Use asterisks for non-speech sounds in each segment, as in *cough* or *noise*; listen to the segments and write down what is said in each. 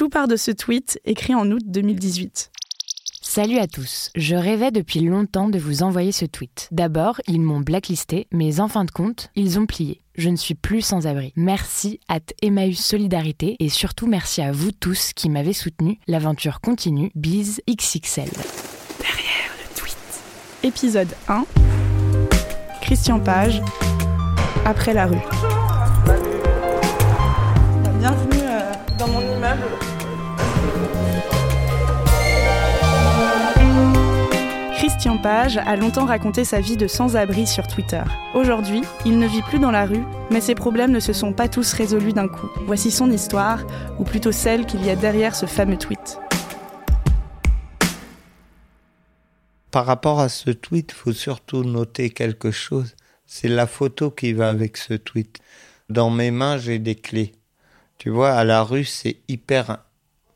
Tout part de ce tweet écrit en août 2018. Salut à tous. Je rêvais depuis longtemps de vous envoyer ce tweet. D'abord, ils m'ont blacklisté, mais en fin de compte, ils ont plié. Je ne suis plus sans abri. Merci à Emmaüs Solidarité et surtout merci à vous tous qui m'avez soutenu. L'aventure continue. Bise XXL. Derrière le tweet. Épisode 1. Christian Page. Après la rue. Christian Page a longtemps raconté sa vie de sans-abri sur Twitter. Aujourd'hui, il ne vit plus dans la rue, mais ses problèmes ne se sont pas tous résolus d'un coup. Voici son histoire, ou plutôt celle qu'il y a derrière ce fameux tweet. Par rapport à ce tweet, il faut surtout noter quelque chose. C'est la photo qui va avec ce tweet. Dans mes mains, j'ai des clés. Tu vois, à la rue, c'est hyper...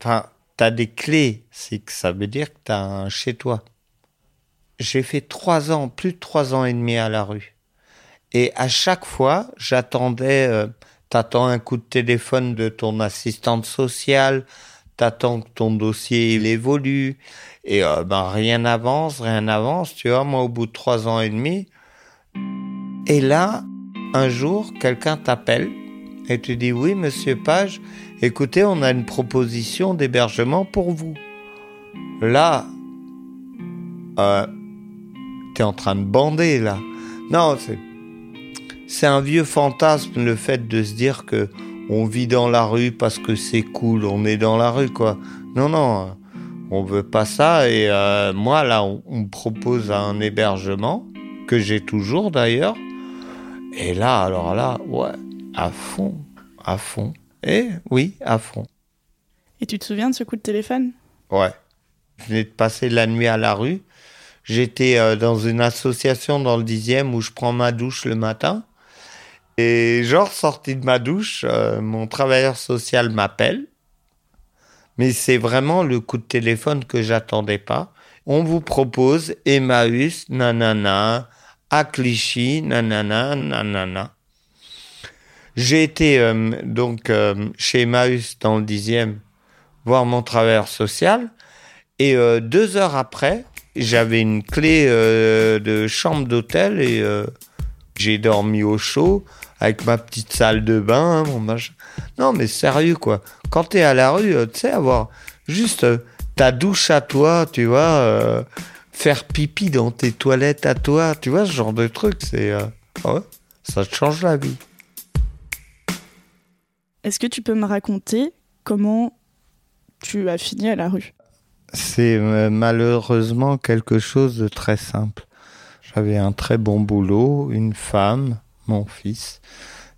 Enfin, t'as des clés, c'est que ça veut dire que t'as un chez toi j'ai fait trois ans, plus de trois ans et demi à la rue. Et à chaque fois, j'attendais, euh, t'attends un coup de téléphone de ton assistante sociale, t'attends que ton dossier évolue, et euh, ben rien n'avance, rien n'avance, tu vois, moi au bout de trois ans et demi. Et là, un jour, quelqu'un t'appelle et tu dis oui, monsieur Page, écoutez, on a une proposition d'hébergement pour vous. Là, euh, t'es en train de bander là. Non, c'est c'est un vieux fantasme le fait de se dire que on vit dans la rue parce que c'est cool, on est dans la rue quoi. Non non, on veut pas ça et euh, moi là on, me propose un hébergement que j'ai toujours d'ailleurs. Et là alors là ouais, à fond, à fond. Et oui, à fond. Et tu te souviens de ce coup de téléphone? Ouais. Je venais de passer la nuit à la rue J'étais euh, dans une association dans le dixième où je prends ma douche le matin. Et genre sorti de ma douche, euh, mon travailleur social m'appelle. Mais c'est vraiment le coup de téléphone que j'attendais pas. On vous propose Emmaüs, nanana, à Clichy, nanana, nanana. J'ai été euh, donc chez Emmaüs dans le dixième voir mon travailleur social. Et deux heures après, j'avais une clé euh, de chambre d'hôtel et euh, j'ai dormi au chaud avec ma petite salle de bain, mon machin. Non, mais sérieux, quoi. Quand t'es à la rue, euh, tu sais, avoir juste ta douche à toi, tu vois, faire pipi dans tes toilettes à toi, tu vois, ce genre de truc, c'est. Ça te change la vie. Est-ce que tu peux me raconter comment tu as fini à la rue? C'est euh, malheureusement quelque chose de très simple. J'avais un très bon boulot, une femme, mon fils,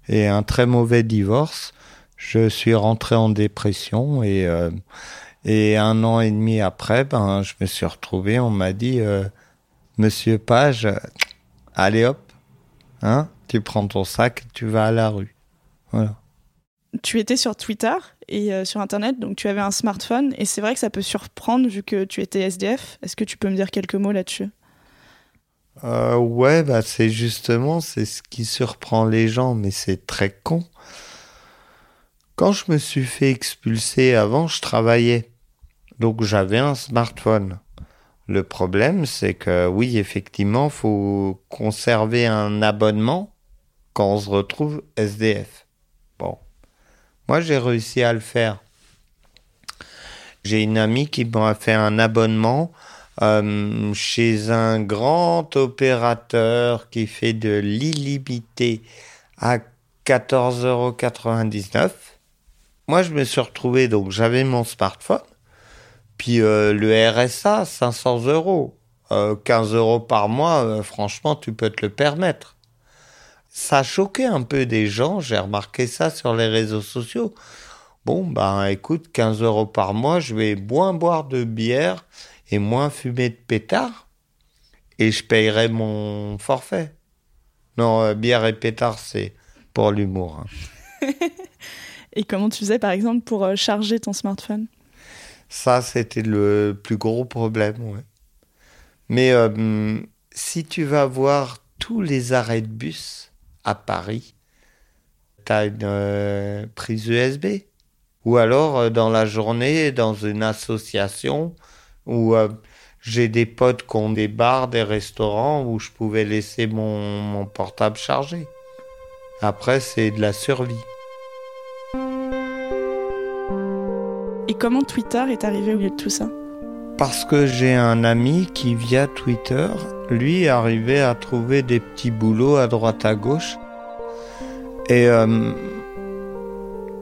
et un très mauvais divorce. Je suis rentré en dépression et euh, et un an et demi après, ben je me suis retrouvé. On m'a dit, euh, Monsieur Page, allez hop, hein, tu prends ton sac, tu vas à la rue. Voilà tu étais sur Twitter? Et euh, sur Internet, donc tu avais un smartphone, et c'est vrai que ça peut surprendre vu que tu étais SDF. Est-ce que tu peux me dire quelques mots là-dessus? Euh, Ouais, bah c'est justement c'est ce qui surprend les gens, mais c'est très con. Quand je me suis fait expulser avant, je travaillais, donc j'avais un smartphone. Le problème, c'est que oui, effectivement, faut conserver un abonnement quand on se retrouve SDF. Bon, moi, j'ai réussi à le faire. J'ai une amie qui m'a fait un abonnement euh, chez un grand opérateur qui fait de l'illimité à 14,99 euros. Moi, je me suis retrouvé, donc j'avais mon smartphone, puis euh, le RSA, 500 euros. 15 euh, euros par mois, franchement, tu peux te le permettre ça a choqué un peu des gens, j'ai remarqué ça sur les réseaux sociaux. Bon, ben écoute, 15 euros par mois, je vais moins boire de bière et moins fumer de pétard et je payerai mon forfait. Non, euh, bière et pétard, c'est pour l'humour. Hein. *laughs* et comment tu faisais, par exemple, pour euh, charger ton smartphone? Ça, c'était le plus gros problème, ouais. Mais euh, si tu vas voir tous les arrêts de bus, à Paris, tu as une euh, prise USB Ou alors euh, dans la journée, dans une association où euh, j'ai des potes qui ont des bars, des restaurants où je pouvais laisser mon, mon portable chargé. Après, c'est de la survie. Et comment Twitter est arrivé au milieu de tout ça? Parce que j'ai un ami qui, via Twitter, lui, arrivait à trouver des petits boulots à droite à gauche. Et euh,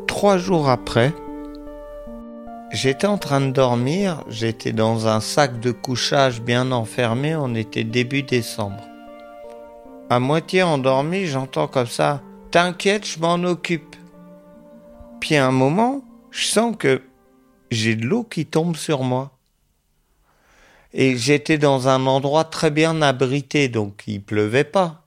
trois jours après, j'étais en train de dormir, j'étais dans un sac de couchage bien enfermé, on était début décembre. À moitié endormi, j'entends comme ça T'inquiète, je m'en occupe. Puis à un moment, je sens que j'ai de l'eau qui tombe sur moi. Et j'étais dans un endroit très bien abrité, donc il pleuvait pas.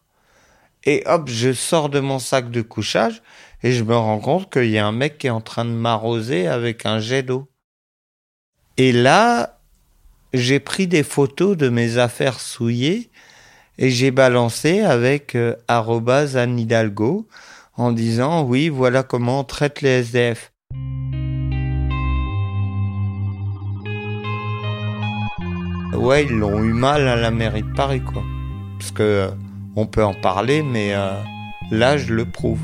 Et hop, je sors de mon sac de couchage et je me rends compte qu'il y a un mec qui est en train de m'arroser avec un jet d'eau. Et là, j'ai pris des photos de mes affaires souillées et j'ai balancé avec euh, en disant oui, voilà comment on traite les SDF. Ouais, ils l'ont eu mal à la mairie de Paris, quoi. Parce que euh, on peut en parler, mais euh, là, je le prouve.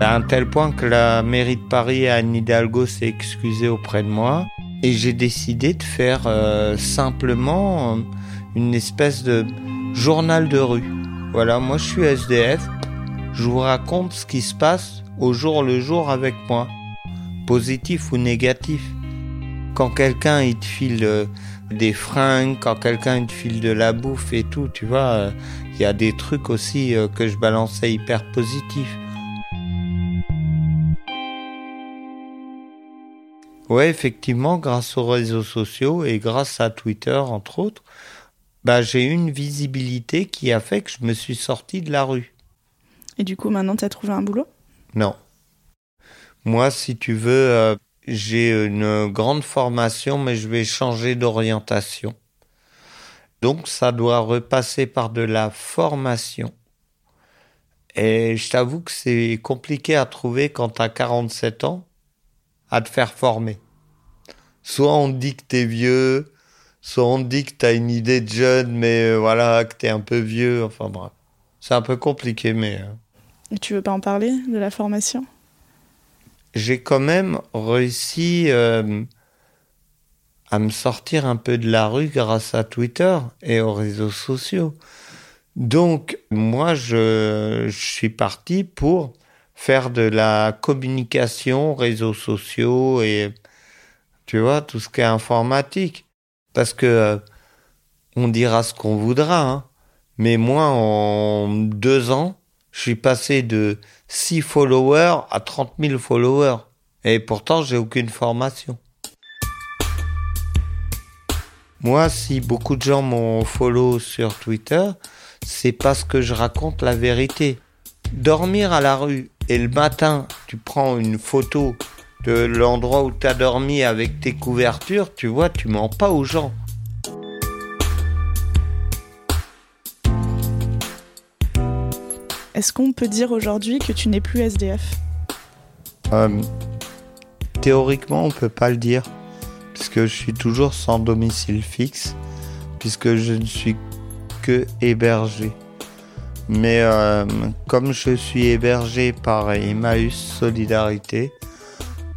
À un tel point que la mairie de Paris Anne Hidalgo s'est excusée auprès de moi. Et j'ai décidé de faire euh, simplement une espèce de journal de rue. Voilà, moi je suis SDF, je vous raconte ce qui se passe au jour le jour avec moi, positif ou négatif. Quand quelqu'un il te file euh, des fringues, quand quelqu'un te file de la bouffe et tout, tu vois, euh, il y a des trucs aussi euh, que je balançais hyper positifs. Ouais, effectivement, grâce aux réseaux sociaux et grâce à Twitter, entre autres, bah, j'ai eu une visibilité qui a fait que je me suis sorti de la rue. Et du coup, maintenant, tu as trouvé un boulot? Non. Moi, si tu veux, euh, j'ai une grande formation, mais je vais changer d'orientation. Donc, ça doit repasser par de la formation. Et je t'avoue que c'est compliqué à trouver quand tu as 47 ans à te faire former. Soit on dit que t'es vieux, soit on dit que t'as une idée de jeune, mais euh, voilà, que t'es un peu vieux. Enfin bref, c'est un peu compliqué, mais. Euh. Et tu veux pas en parler de la formation? J'ai quand même réussi euh, à me sortir un peu de la rue grâce à Twitter et aux réseaux sociaux. Donc, moi, je, suis parti pour faire de la communication, réseaux sociaux et tu vois tout ce qui est informatique. Parce que euh, on dira ce qu'on voudra, hein. mais moi en deux ans, je suis passé de 6 followers à 30 000 followers. Et pourtant, j'ai aucune formation. Moi, si beaucoup de gens m'ont follow sur Twitter, c'est parce que je raconte la vérité. Dormir à la rue et le matin, tu prends une photo de l'endroit où tu as dormi avec tes couvertures, tu vois, tu mens pas aux gens. Est-ce qu'on peut dire aujourd'hui que tu n'es plus SDF euh, Théoriquement, on peut pas le dire, puisque je suis toujours sans domicile fixe, puisque je ne suis que hébergé. Mais euh, comme je suis hébergé par Emmaüs Solidarité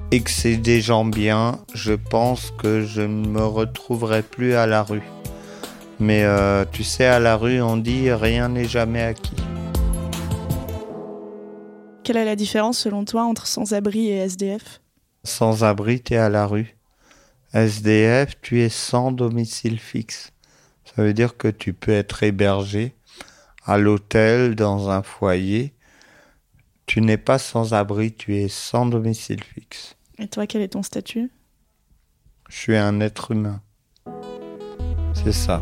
et que c'est des gens bien, je pense que je ne me retrouverai plus à la rue. Mais euh, tu sais, à la rue, on dit rien n'est jamais acquis. Quelle est la différence selon toi entre sans-abri et SDF Sans-abri, tu es à la rue. SDF, tu es sans domicile fixe. Ça veut dire que tu peux être hébergé à l'hôtel, dans un foyer, tu n'es pas sans abri, tu es sans domicile fixe. Et toi, quel est ton statut? Je suis un être humain. C'est ça.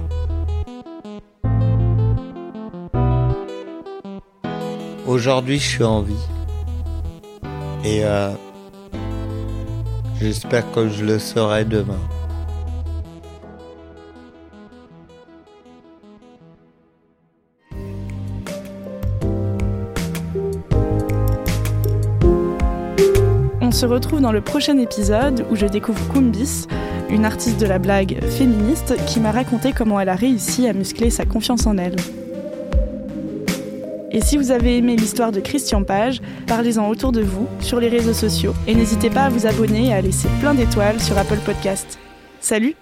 Aujourd'hui, je suis en vie. Et euh, j'espère que je le saurai demain. On se retrouve dans le prochain épisode où je découvre Kumbis, une artiste de la blague féministe qui m'a raconté comment elle a réussi à muscler sa confiance en elle. Et si vous avez aimé l'histoire de Christian Page, parlez-en autour de vous, sur les réseaux sociaux, et n'hésitez pas à vous abonner et à laisser plein d'étoiles sur Apple Podcast. Salut